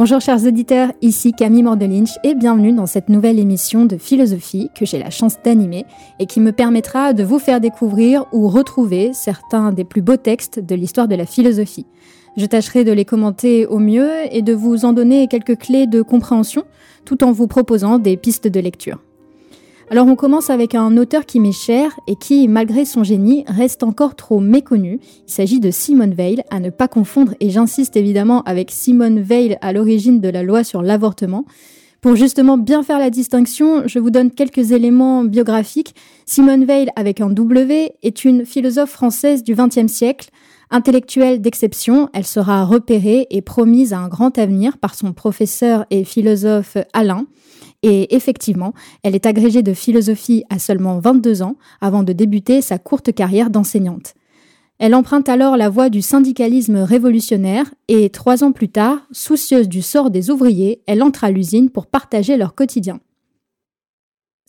Bonjour chers auditeurs, ici Camille Mordelinch et bienvenue dans cette nouvelle émission de philosophie que j'ai la chance d'animer et qui me permettra de vous faire découvrir ou retrouver certains des plus beaux textes de l'histoire de la philosophie. Je tâcherai de les commenter au mieux et de vous en donner quelques clés de compréhension tout en vous proposant des pistes de lecture. Alors on commence avec un auteur qui m'est cher et qui, malgré son génie, reste encore trop méconnu. Il s'agit de Simone Veil, à ne pas confondre, et j'insiste évidemment avec Simone Veil à l'origine de la loi sur l'avortement. Pour justement bien faire la distinction, je vous donne quelques éléments biographiques. Simone Veil, avec un W, est une philosophe française du XXe siècle. Intellectuelle d'exception, elle sera repérée et promise à un grand avenir par son professeur et philosophe Alain. Et effectivement, elle est agrégée de philosophie à seulement 22 ans avant de débuter sa courte carrière d'enseignante. Elle emprunte alors la voie du syndicalisme révolutionnaire et trois ans plus tard, soucieuse du sort des ouvriers, elle entre à l'usine pour partager leur quotidien.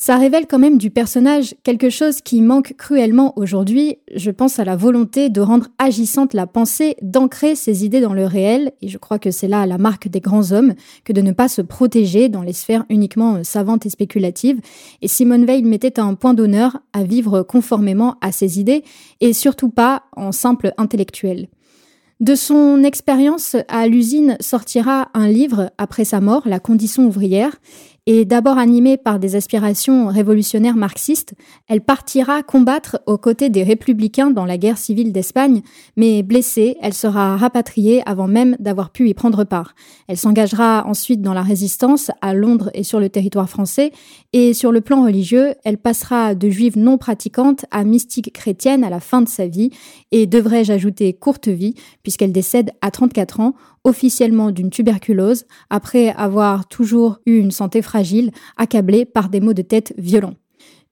Ça révèle quand même du personnage quelque chose qui manque cruellement aujourd'hui. Je pense à la volonté de rendre agissante la pensée, d'ancrer ses idées dans le réel, et je crois que c'est là la marque des grands hommes, que de ne pas se protéger dans les sphères uniquement euh, savantes et spéculatives. Et Simone Veil mettait un point d'honneur à vivre conformément à ses idées, et surtout pas en simple intellectuel. De son expérience à l'usine sortira un livre après sa mort, La condition ouvrière, et d'abord animée par des aspirations révolutionnaires marxistes, elle partira combattre aux côtés des républicains dans la guerre civile d'Espagne, mais blessée, elle sera rapatriée avant même d'avoir pu y prendre part. Elle s'engagera ensuite dans la résistance à Londres et sur le territoire français, et sur le plan religieux, elle passera de juive non pratiquante à mystique chrétienne à la fin de sa vie, et devrais-je ajouter courte vie, puisqu'elle décède à 34 ans officiellement d'une tuberculose après avoir toujours eu une santé fragile, accablée par des maux de tête violents.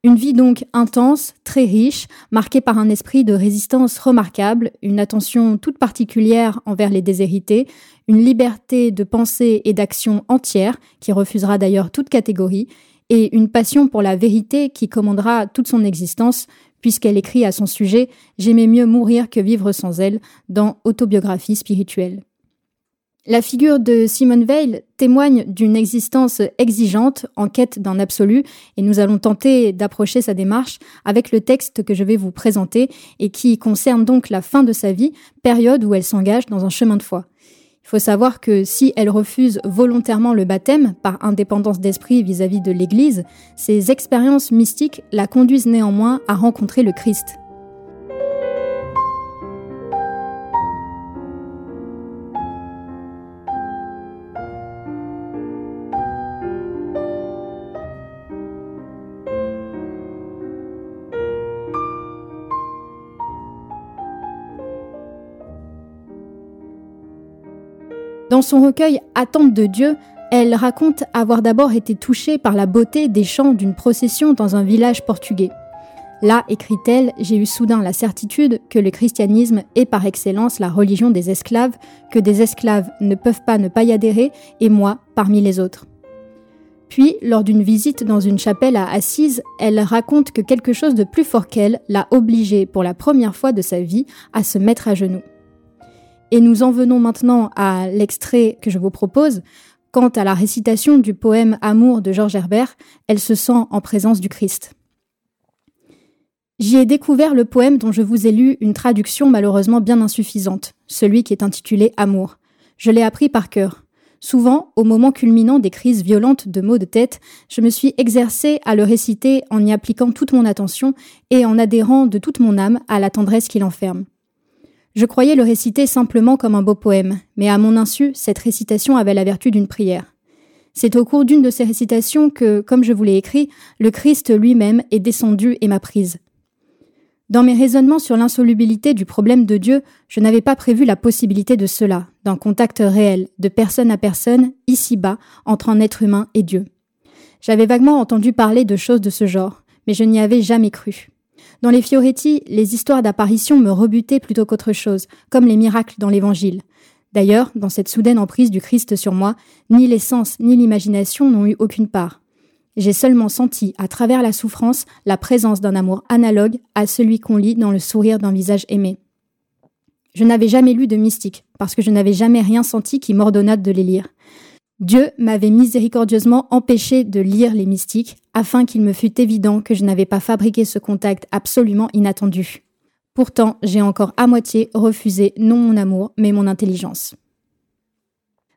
Une vie donc intense, très riche, marquée par un esprit de résistance remarquable, une attention toute particulière envers les déshérités, une liberté de pensée et d'action entière, qui refusera d'ailleurs toute catégorie, et une passion pour la vérité qui commandera toute son existence, puisqu'elle écrit à son sujet J'aimais mieux mourir que vivre sans elle dans Autobiographie spirituelle. La figure de Simone Veil témoigne d'une existence exigeante en quête d'un absolu et nous allons tenter d'approcher sa démarche avec le texte que je vais vous présenter et qui concerne donc la fin de sa vie, période où elle s'engage dans un chemin de foi. Il faut savoir que si elle refuse volontairement le baptême par indépendance d'esprit vis-à-vis de l'Église, ses expériences mystiques la conduisent néanmoins à rencontrer le Christ. Dans son recueil Attente de Dieu, elle raconte avoir d'abord été touchée par la beauté des chants d'une procession dans un village portugais. Là, écrit-elle, j'ai eu soudain la certitude que le christianisme est par excellence la religion des esclaves, que des esclaves ne peuvent pas ne pas y adhérer, et moi parmi les autres. Puis, lors d'une visite dans une chapelle à Assise, elle raconte que quelque chose de plus fort qu'elle l'a obligée pour la première fois de sa vie à se mettre à genoux. Et nous en venons maintenant à l'extrait que je vous propose. Quant à la récitation du poème Amour de Georges Herbert, elle se sent en présence du Christ. J'y ai découvert le poème dont je vous ai lu une traduction malheureusement bien insuffisante, celui qui est intitulé Amour. Je l'ai appris par cœur. Souvent, au moment culminant des crises violentes de maux de tête, je me suis exercée à le réciter en y appliquant toute mon attention et en adhérant de toute mon âme à la tendresse qu'il enferme. Je croyais le réciter simplement comme un beau poème, mais à mon insu, cette récitation avait la vertu d'une prière. C'est au cours d'une de ces récitations que, comme je vous l'ai écrit, le Christ lui-même est descendu et m'a prise. Dans mes raisonnements sur l'insolubilité du problème de Dieu, je n'avais pas prévu la possibilité de cela, d'un contact réel, de personne à personne, ici-bas, entre un être humain et Dieu. J'avais vaguement entendu parler de choses de ce genre, mais je n'y avais jamais cru. Dans les Fioretti, les histoires d'apparition me rebutaient plutôt qu'autre chose, comme les miracles dans l'Évangile. D'ailleurs, dans cette soudaine emprise du Christ sur moi, ni les sens ni l'imagination n'ont eu aucune part. J'ai seulement senti, à travers la souffrance, la présence d'un amour analogue à celui qu'on lit dans le sourire d'un visage aimé. je n'avais jamais lu de mystique, parce que je n'avais jamais rien senti qui m'ordonnât de les lire. Dieu m'avait miséricordieusement empêché de lire les mystiques, afin qu'il me fût évident que je n'avais pas fabriqué ce contact absolument inattendu. Pourtant, j'ai encore à moitié refusé non mon amour, mais mon intelligence.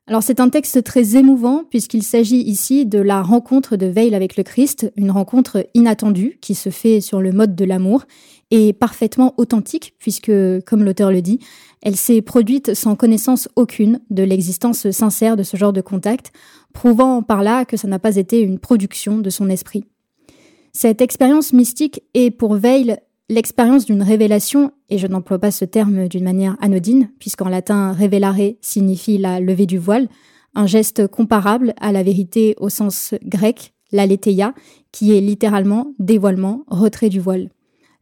Alors c'est un texte très émouvant puisqu'il s'agit ici de la rencontre de Veil avec le Christ, une rencontre inattendue qui se fait sur le mode de l'amour et parfaitement authentique puisque, comme l'auteur le dit, elle s'est produite sans connaissance aucune de l'existence sincère de ce genre de contact, prouvant par là que ça n'a pas été une production de son esprit. Cette expérience mystique est pour Veil l'expérience d'une révélation, et je n'emploie pas ce terme d'une manière anodine, puisqu'en latin révélare signifie la levée du voile, un geste comparable à la vérité au sens grec, l'aletheia, qui est littéralement dévoilement, retrait du voile.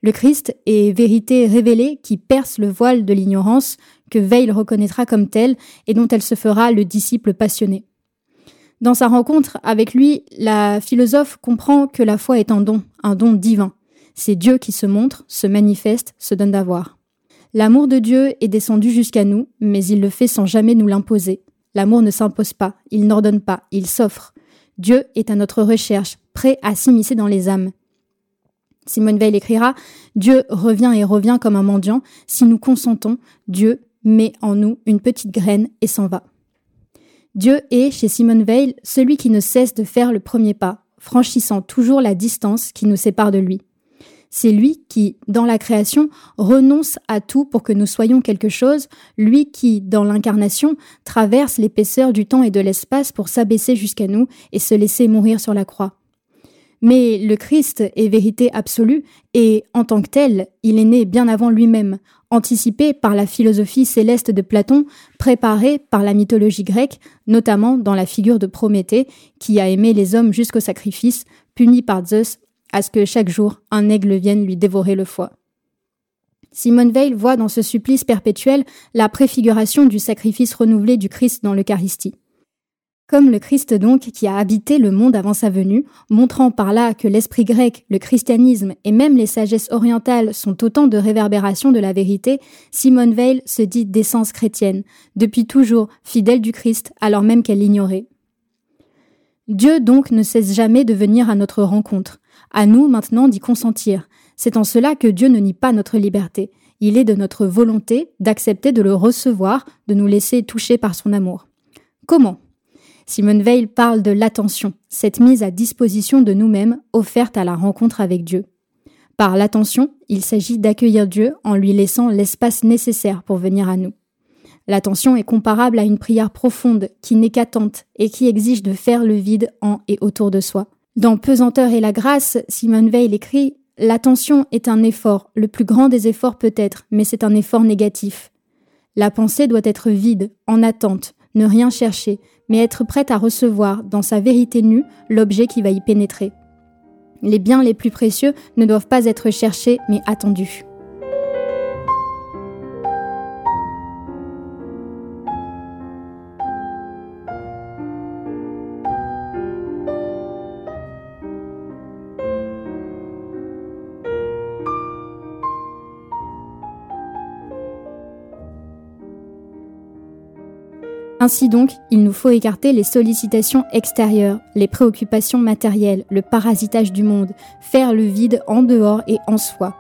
Le Christ est vérité révélée qui perce le voile de l'ignorance que Veil reconnaîtra comme tel et dont elle se fera le disciple passionné. Dans sa rencontre avec lui, la philosophe comprend que la foi est un don, un don divin. C'est Dieu qui se montre, se manifeste, se donne d'avoir. L'amour de Dieu est descendu jusqu'à nous, mais il le fait sans jamais nous l'imposer. L'amour ne s'impose pas, il n'ordonne pas, il s'offre. Dieu est à notre recherche, prêt à s'immiscer dans les âmes. Simone Veil écrira Dieu revient et revient comme un mendiant. Si nous consentons, Dieu met en nous une petite graine et s'en va. Dieu est, chez Simone Veil, celui qui ne cesse de faire le premier pas, franchissant toujours la distance qui nous sépare de lui. C'est lui qui, dans la création, renonce à tout pour que nous soyons quelque chose, lui qui, dans l'incarnation, traverse l'épaisseur du temps et de l'espace pour s'abaisser jusqu'à nous et se laisser mourir sur la croix. Mais le Christ est vérité absolue et, en tant que tel, il est né bien avant lui-même, anticipé par la philosophie céleste de Platon, préparé par la mythologie grecque, notamment dans la figure de Prométhée, qui a aimé les hommes jusqu'au sacrifice, puni par Zeus à ce que chaque jour un aigle vienne lui dévorer le foie. Simone Veil voit dans ce supplice perpétuel la préfiguration du sacrifice renouvelé du Christ dans l'Eucharistie. Comme le Christ donc qui a habité le monde avant sa venue, montrant par là que l'esprit grec, le christianisme et même les sagesses orientales sont autant de réverbérations de la vérité, Simone Veil se dit d'essence chrétienne, depuis toujours fidèle du Christ alors même qu'elle l'ignorait. Dieu donc ne cesse jamais de venir à notre rencontre. À nous maintenant d'y consentir. C'est en cela que Dieu ne nie pas notre liberté. Il est de notre volonté d'accepter de le recevoir, de nous laisser toucher par son amour. Comment? Simone Veil parle de l'attention, cette mise à disposition de nous-mêmes offerte à la rencontre avec Dieu. Par l'attention, il s'agit d'accueillir Dieu en lui laissant l'espace nécessaire pour venir à nous. L'attention est comparable à une prière profonde qui n'est qu'attente et qui exige de faire le vide en et autour de soi. Dans Pesanteur et la grâce, Simone Veil écrit L'attention est un effort, le plus grand des efforts peut-être, mais c'est un effort négatif. La pensée doit être vide, en attente, ne rien chercher, mais être prête à recevoir, dans sa vérité nue, l'objet qui va y pénétrer. Les biens les plus précieux ne doivent pas être cherchés, mais attendus. Ainsi donc, il nous faut écarter les sollicitations extérieures, les préoccupations matérielles, le parasitage du monde, faire le vide en dehors et en soi.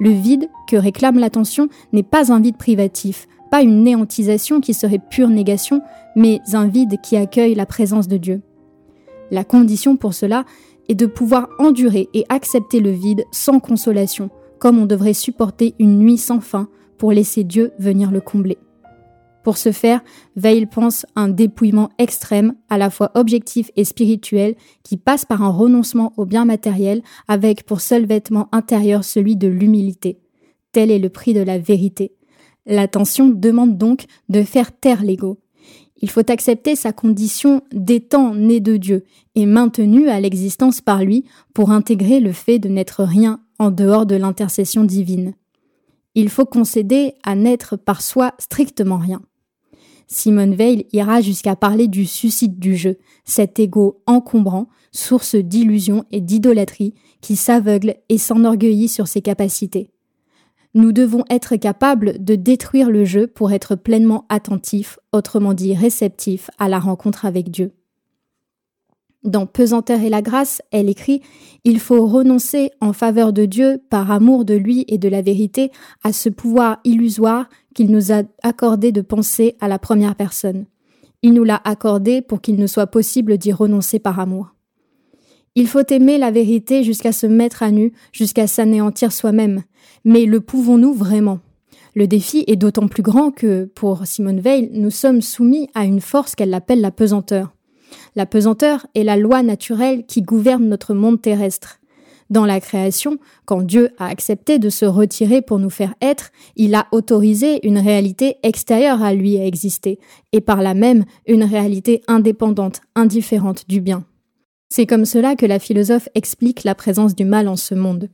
Le vide que réclame l'attention n'est pas un vide privatif, pas une néantisation qui serait pure négation, mais un vide qui accueille la présence de Dieu. La condition pour cela est de pouvoir endurer et accepter le vide sans consolation, comme on devrait supporter une nuit sans fin pour laisser Dieu venir le combler. Pour ce faire, Veil pense un dépouillement extrême, à la fois objectif et spirituel, qui passe par un renoncement au bien matériel, avec pour seul vêtement intérieur celui de l'humilité. Tel est le prix de la vérité. L'attention demande donc de faire taire l'ego. Il faut accepter sa condition d'étant né de Dieu et maintenu à l'existence par lui pour intégrer le fait de n'être rien en dehors de l'intercession divine. Il faut concéder à n'être par soi strictement rien. Simone Veil ira jusqu'à parler du suicide du jeu, cet ego encombrant, source d'illusions et d'idolâtrie qui s'aveugle et s'enorgueillit sur ses capacités. Nous devons être capables de détruire le jeu pour être pleinement attentifs, autrement dit réceptifs à la rencontre avec Dieu. Dans Pesanteur et la grâce, elle écrit Il faut renoncer en faveur de Dieu, par amour de lui et de la vérité, à ce pouvoir illusoire qu'il nous a accordé de penser à la première personne. Il nous l'a accordé pour qu'il ne soit possible d'y renoncer par amour. Il faut aimer la vérité jusqu'à se mettre à nu, jusqu'à s'anéantir soi-même. Mais le pouvons-nous vraiment? Le défi est d'autant plus grand que, pour Simone Veil, nous sommes soumis à une force qu'elle appelle la pesanteur. La pesanteur est la loi naturelle qui gouverne notre monde terrestre. Dans la création, quand Dieu a accepté de se retirer pour nous faire être, il a autorisé une réalité extérieure à lui à exister, et par là même une réalité indépendante, indifférente du bien. C'est comme cela que la philosophe explique la présence du mal en ce monde.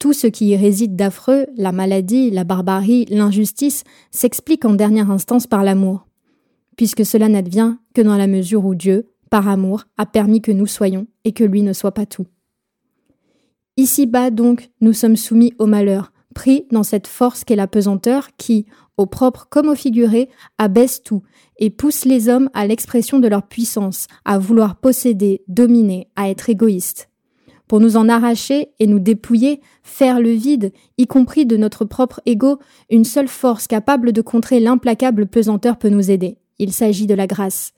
Tout ce qui y réside d'affreux, la maladie, la barbarie, l'injustice, s'explique en dernière instance par l'amour, puisque cela n'advient que dans la mesure où Dieu, par amour, a permis que nous soyons et que lui ne soit pas tout. Ici-bas donc, nous sommes soumis au malheur, pris dans cette force qu'est la pesanteur qui, au propre comme au figuré, abaisse tout et pousse les hommes à l'expression de leur puissance, à vouloir posséder, dominer, à être égoïstes. Pour nous en arracher et nous dépouiller, faire le vide, y compris de notre propre ego, une seule force capable de contrer l'implacable pesanteur peut nous aider. Il s'agit de la grâce.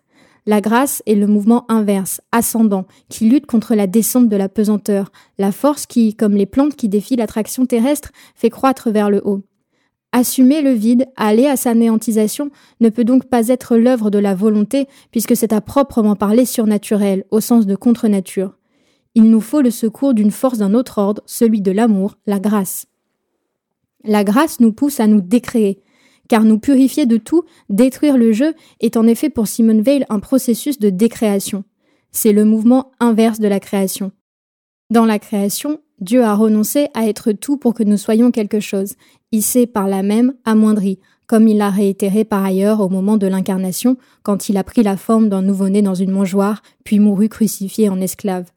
La grâce est le mouvement inverse, ascendant, qui lutte contre la descente de la pesanteur, la force qui, comme les plantes qui défient l'attraction terrestre, fait croître vers le haut. Assumer le vide, aller à sa néantisation, ne peut donc pas être l'œuvre de la volonté, puisque c'est à proprement parler surnaturel, au sens de contre-nature. Il nous faut le secours d'une force d'un autre ordre, celui de l'amour, la grâce. La grâce nous pousse à nous décréer, car nous purifier de tout, détruire le jeu, est en effet pour Simone Veil un processus de décréation. C'est le mouvement inverse de la création. Dans la création, Dieu a renoncé à être tout pour que nous soyons quelque chose. Il s'est par là même amoindri, comme il l'a réitéré par ailleurs au moment de l'incarnation, quand il a pris la forme d'un nouveau-né dans une mangeoire, puis mourut crucifié en esclave.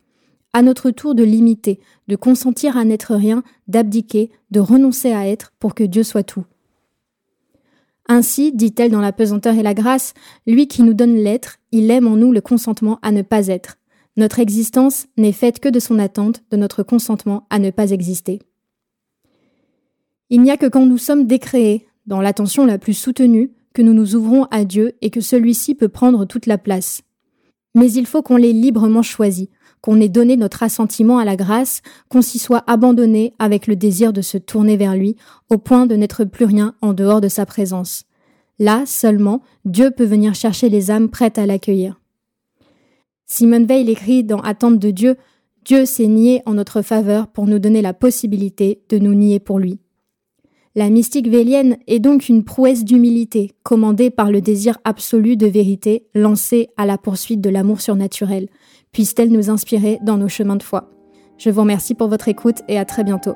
À notre tour de limiter, de consentir à n'être rien, d'abdiquer, de renoncer à être pour que Dieu soit tout. Ainsi, dit-elle dans La pesanteur et la grâce, lui qui nous donne l'être, il aime en nous le consentement à ne pas être. Notre existence n'est faite que de son attente, de notre consentement à ne pas exister. Il n'y a que quand nous sommes décréés, dans l'attention la plus soutenue, que nous nous ouvrons à Dieu et que celui-ci peut prendre toute la place. Mais il faut qu'on l'ait librement choisi, qu'on ait donné notre assentiment à la grâce, qu'on s'y soit abandonné avec le désir de se tourner vers lui, au point de n'être plus rien en dehors de sa présence. Là seulement, Dieu peut venir chercher les âmes prêtes à l'accueillir. Simone Veil écrit dans Attente de Dieu Dieu s'est nié en notre faveur pour nous donner la possibilité de nous nier pour lui. La mystique vélienne est donc une prouesse d'humilité, commandée par le désir absolu de vérité, lancée à la poursuite de l'amour surnaturel. Puisse-t-elle nous inspirer dans nos chemins de foi. Je vous remercie pour votre écoute et à très bientôt.